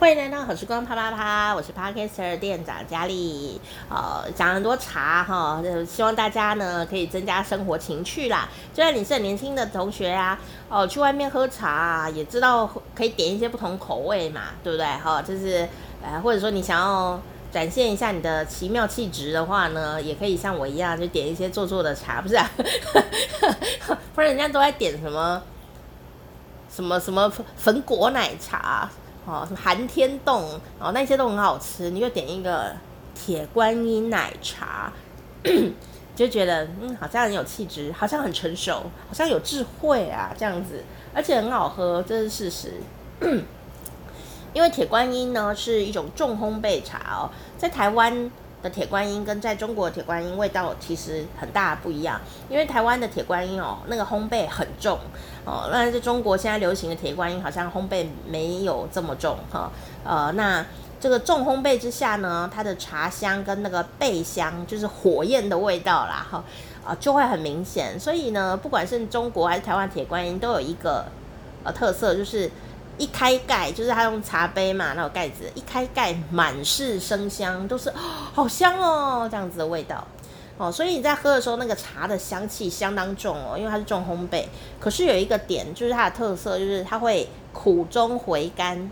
欢迎来到好时光啪啪啪，我是 Podcaster 店长佳丽。呃，讲很多茶哈，希望大家呢可以增加生活情趣啦。就算你是很年轻的同学啊，哦、去外面喝茶啊，也知道可以点一些不同口味嘛，对不对？哈，就是呃，或者说你想要。展现一下你的奇妙气质的话呢，也可以像我一样，就点一些做作的茶，不是啊？不然人家都在点什么什么什么粉果奶茶哦，什么寒天冻哦，那些都很好吃。你就点一个铁观音奶茶，就觉得嗯，好像很有气质，好像很成熟，好像有智慧啊，这样子，而且很好喝，这是事实。因为铁观音呢是一种重烘焙茶哦，在台湾的铁观音跟在中国的铁观音味道其实很大不一样。因为台湾的铁观音哦，那个烘焙很重哦，那在中国现在流行的铁观音好像烘焙没有这么重哈。呃，那这个重烘焙之下呢，它的茶香跟那个焙香，就是火焰的味道啦哈，啊就会很明显。所以呢，不管是中国还是台湾铁观音，都有一个呃特色，就是。一开盖就是他用茶杯嘛，那个盖子一开盖，满是生香，都是、哦、好香哦，这样子的味道哦。所以你在喝的时候，那个茶的香气相当重哦，因为它是重烘焙。可是有一个点，就是它的特色，就是它会苦中回甘。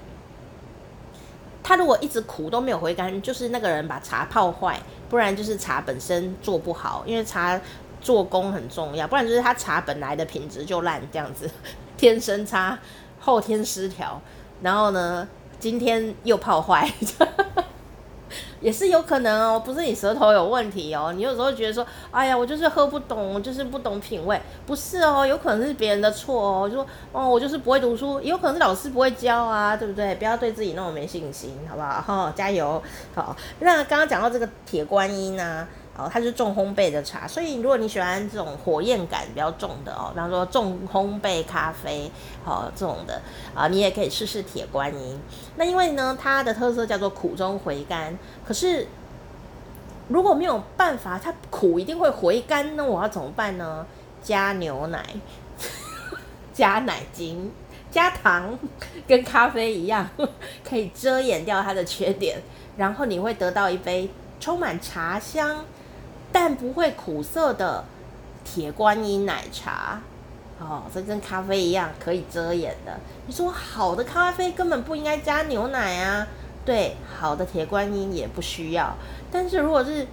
它如果一直苦都没有回甘，就是那个人把茶泡坏，不然就是茶本身做不好，因为茶做工很重要，不然就是它茶本来的品质就烂，这样子天生差。后天失调，然后呢，今天又泡坏，也是有可能哦。不是你舌头有问题哦，你有时候觉得说，哎呀，我就是喝不懂，我就是不懂品味，不是哦，有可能是别人的错哦。就说哦，我就是不会读书，也有可能是老师不会教啊，对不对？不要对自己那么没信心，好不好？哈，加油！好，那刚刚讲到这个铁观音呢、啊？哦，它是重烘焙的茶，所以如果你喜欢这种火焰感比较重的哦，比方说重烘焙咖啡，哦这种的啊，你也可以试试铁观音。那因为呢，它的特色叫做苦中回甘。可是如果没有办法，它苦一定会回甘，那我要怎么办呢？加牛奶，加奶精，加糖，跟咖啡一样，可以遮掩掉它的缺点，然后你会得到一杯充满茶香。但不会苦涩的铁观音奶茶，哦，这跟咖啡一样可以遮掩的。你说好的咖啡根本不应该加牛奶啊？对，好的铁观音也不需要。但是如果是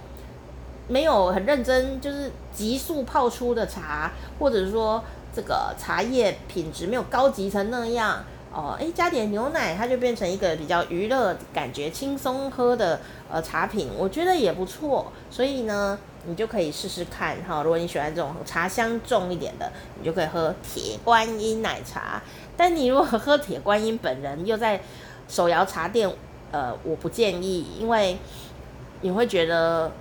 没有很认真，就是急速泡出的茶，或者说这个茶叶品质没有高级成那样。哦，诶，加点牛奶，它就变成一个比较娱乐、感觉轻松喝的呃茶品，我觉得也不错。所以呢，你就可以试试看哈。如果你喜欢这种茶香重一点的，你就可以喝铁观音奶茶。但你如果喝铁观音本人又在手摇茶店，呃，我不建议，因为你会觉得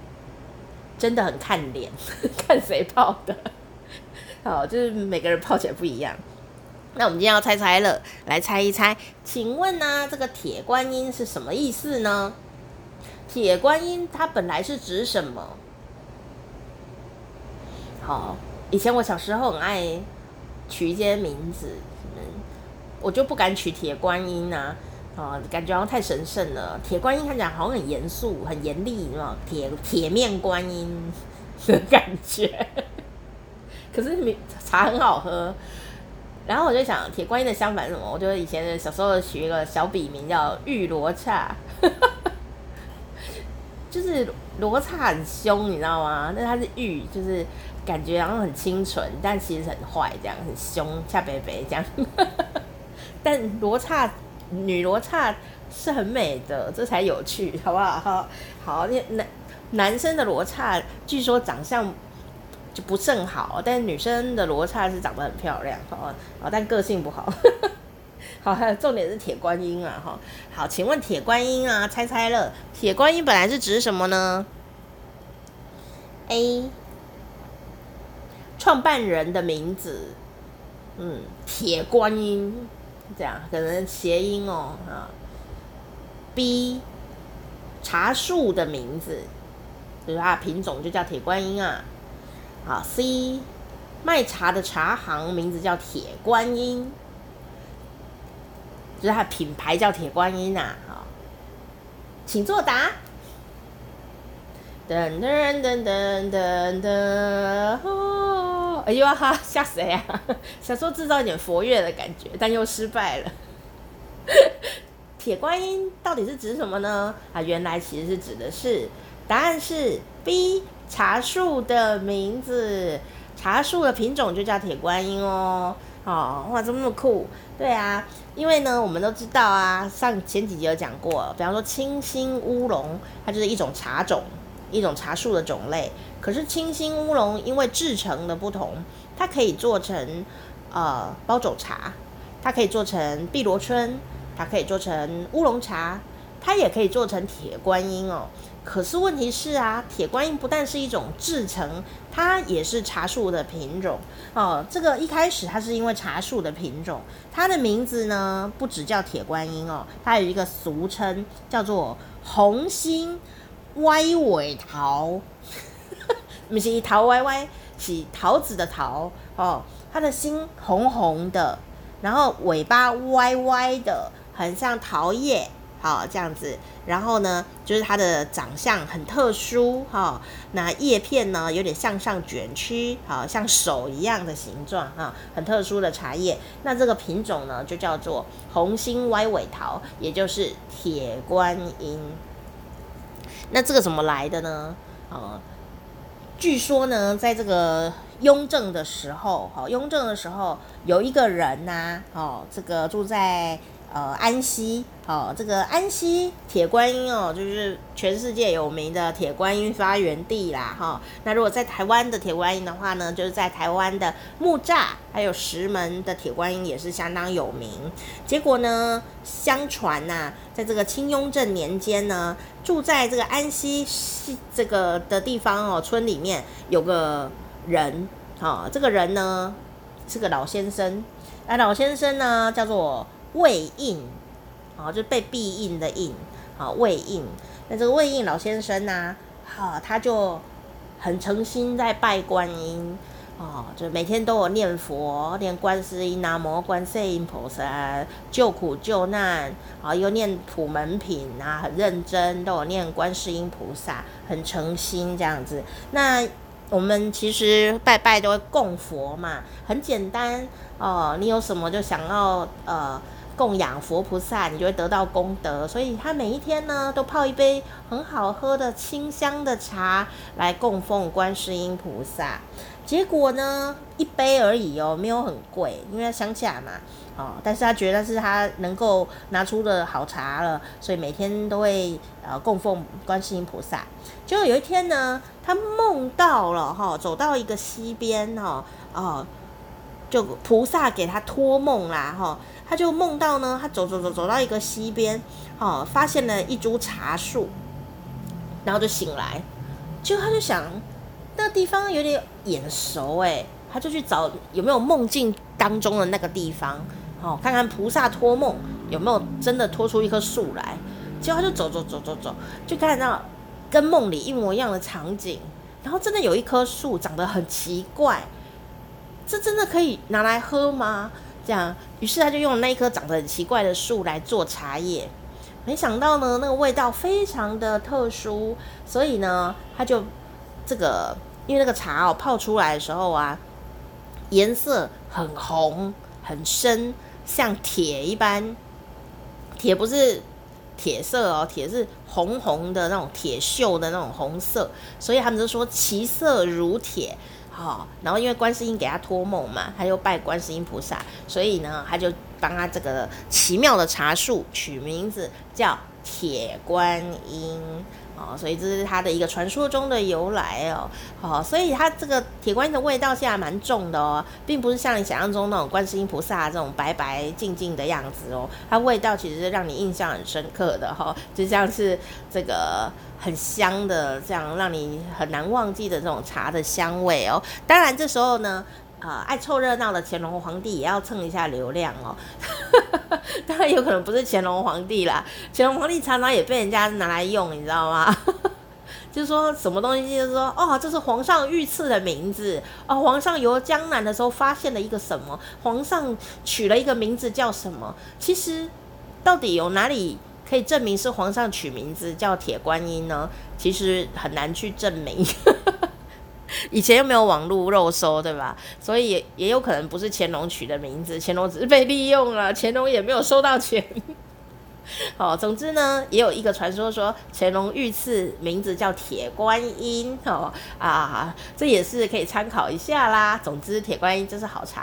真的很看脸，看谁泡的。好，就是每个人泡起来不一样。那我们今天要猜猜了，来猜一猜，请问呢、啊，这个铁观音是什么意思呢？铁观音它本来是指什么？好，以前我小时候很爱取一些名字，我就不敢取铁观音呐、啊，啊，感觉好像太神圣了。铁观音看起来好像很严肃、很严厉，是吧？铁铁面观音的感觉，可是你茶很好喝。然后我就想，铁观音的相反是什么？我觉得以前小时候取一个小笔名叫玉罗刹，就是罗刹很凶，你知道吗？那它是玉，就是感觉好像很清纯，但其实很坏，这样很凶，恰北北这样。但罗刹女罗刹是很美的，这才有趣，好不好？好，好，那男男生的罗刹据说长相。就不甚好，但是女生的罗刹是长得很漂亮，好，但个性不好。好，还有重点是铁观音啊，哈，好，请问铁观音啊，猜猜乐，铁观音本来是指什么呢？A，创办人的名字，嗯，铁观音，这样可能谐音哦，啊。B，茶树的名字，就是它的品种就叫铁观音啊。好，C，卖茶的茶行名字叫铁观音。就是它品牌叫铁观音呐。好，请作答。噔噔噔噔噔噔，哎呦哈，吓死呀！想说制造一点佛乐的感觉，但又失败了。铁观音到底是指什么呢？啊，原来其实是指的是，答案是 B，茶树的名字，茶树的品种就叫铁观音哦。哦，哇，怎么那么酷？对啊，因为呢，我们都知道啊，上前几集有讲过，比方说清新乌龙，它就是一种茶种。一种茶树的种类，可是清新乌龙因为制成的不同，它可以做成呃包种茶，它可以做成碧螺春，它可以做成乌龙茶，它也可以做成铁观音哦。可是问题是啊，铁观音不但是一种制成，它也是茶树的品种哦。这个一开始它是因为茶树的品种，它的名字呢不只叫铁观音哦，它有一个俗称叫做红心。歪尾桃，不是桃歪歪，是桃子的桃哦。它的心红红的，然后尾巴歪歪的，很像桃叶，好、哦、这样子。然后呢，就是它的长相很特殊，哈、那叶片呢，有点向上卷曲，好、像手一样的形状，哈、很特殊的茶叶。那这个品种呢，就叫做红心歪尾桃，也就是铁观音。那这个怎么来的呢？哦，据说呢，在这个雍正的时候，哈，雍正的时候有一个人呐，哦，这个住在。呃，安溪，哦，这个安溪铁观音哦，就是全世界有名的铁观音发源地啦，哈、那如果在台湾的铁观音的话呢，就是在台湾的木栅还有石门的铁观音也是相当有名。结果呢，相传呐、啊，在这个清雍正年间呢，住在这个安溪这个的地方哦，村里面有个人，哈、哦，这个人呢是个老先生，那老先生呢叫做。魏应，啊，就被闭印的印，啊，魏应。那这个魏应老先生呢、啊，他就很诚心在拜观音，哦，就每天都有念佛，念观世音、南无观世音菩萨，救苦救难，啊，又念普门品啊，很认真，都有念观世音菩萨，很诚心这样子。那我们其实拜拜都会供佛嘛，很简单哦，你有什么就想要呃。供养佛菩萨，你就会得到功德。所以他每一天呢，都泡一杯很好喝的清香的茶来供奉观世音菩萨。结果呢，一杯而已哦，没有很贵，因为乡下嘛，哦。但是他觉得是他能够拿出的好茶了，所以每天都会呃供奉观世音菩萨。结果有一天呢，他梦到了哈、走到一个溪边哈，哦，就菩萨给他托梦啦哈。哦他就梦到呢，他走走走走到一个溪边，哦，发现了一株茶树，然后就醒来，就他就想，那地方有点眼熟诶，他就去找有没有梦境当中的那个地方，哦，看看菩萨托梦有没有真的托出一棵树来，结果他就走走走走走，就看到跟梦里一模一样的场景，然后真的有一棵树长得很奇怪，这真的可以拿来喝吗？这样，于是他就用那一棵长得很奇怪的树来做茶叶，没想到呢，那个味道非常的特殊，所以呢，他就这个，因为那个茶哦泡出来的时候啊，颜色很红很深，像铁一般，铁不是铁色哦，铁是红红的那种铁锈的那种红色，所以他们就说其色如铁。好、哦，然后因为观世音给他托梦嘛，他又拜观世音菩萨，所以呢，他就帮他这个奇妙的茶树取名字叫铁观音。哦，所以这是它的一个传说中的由来哦。好、哦，所以它这个铁观音的味道现在蛮重的哦，并不是像你想象中那种观世音菩萨这种白白净净的样子哦。它味道其实是让你印象很深刻的哈、哦，就像是这个很香的，这样让你很难忘记的这种茶的香味哦。当然这时候呢。呃，爱凑热闹的乾隆皇帝也要蹭一下流量哦。当然有可能不是乾隆皇帝啦，乾隆皇帝常常也被人家拿来用，你知道吗？就是说什么东西，就是说哦，这是皇上御赐的名字哦。皇上游江南的时候发现了一个什么，皇上取了一个名字叫什么？其实到底有哪里可以证明是皇上取名字叫铁观音呢？其实很难去证明。以前又没有网络肉搜，对吧？所以也也有可能不是乾隆取的名字，乾隆只是被利用了，乾隆也没有收到钱。哦，总之呢，也有一个传说说乾隆御赐名字叫铁观音，哦啊，这也是可以参考一下啦。总之，铁观音真是好茶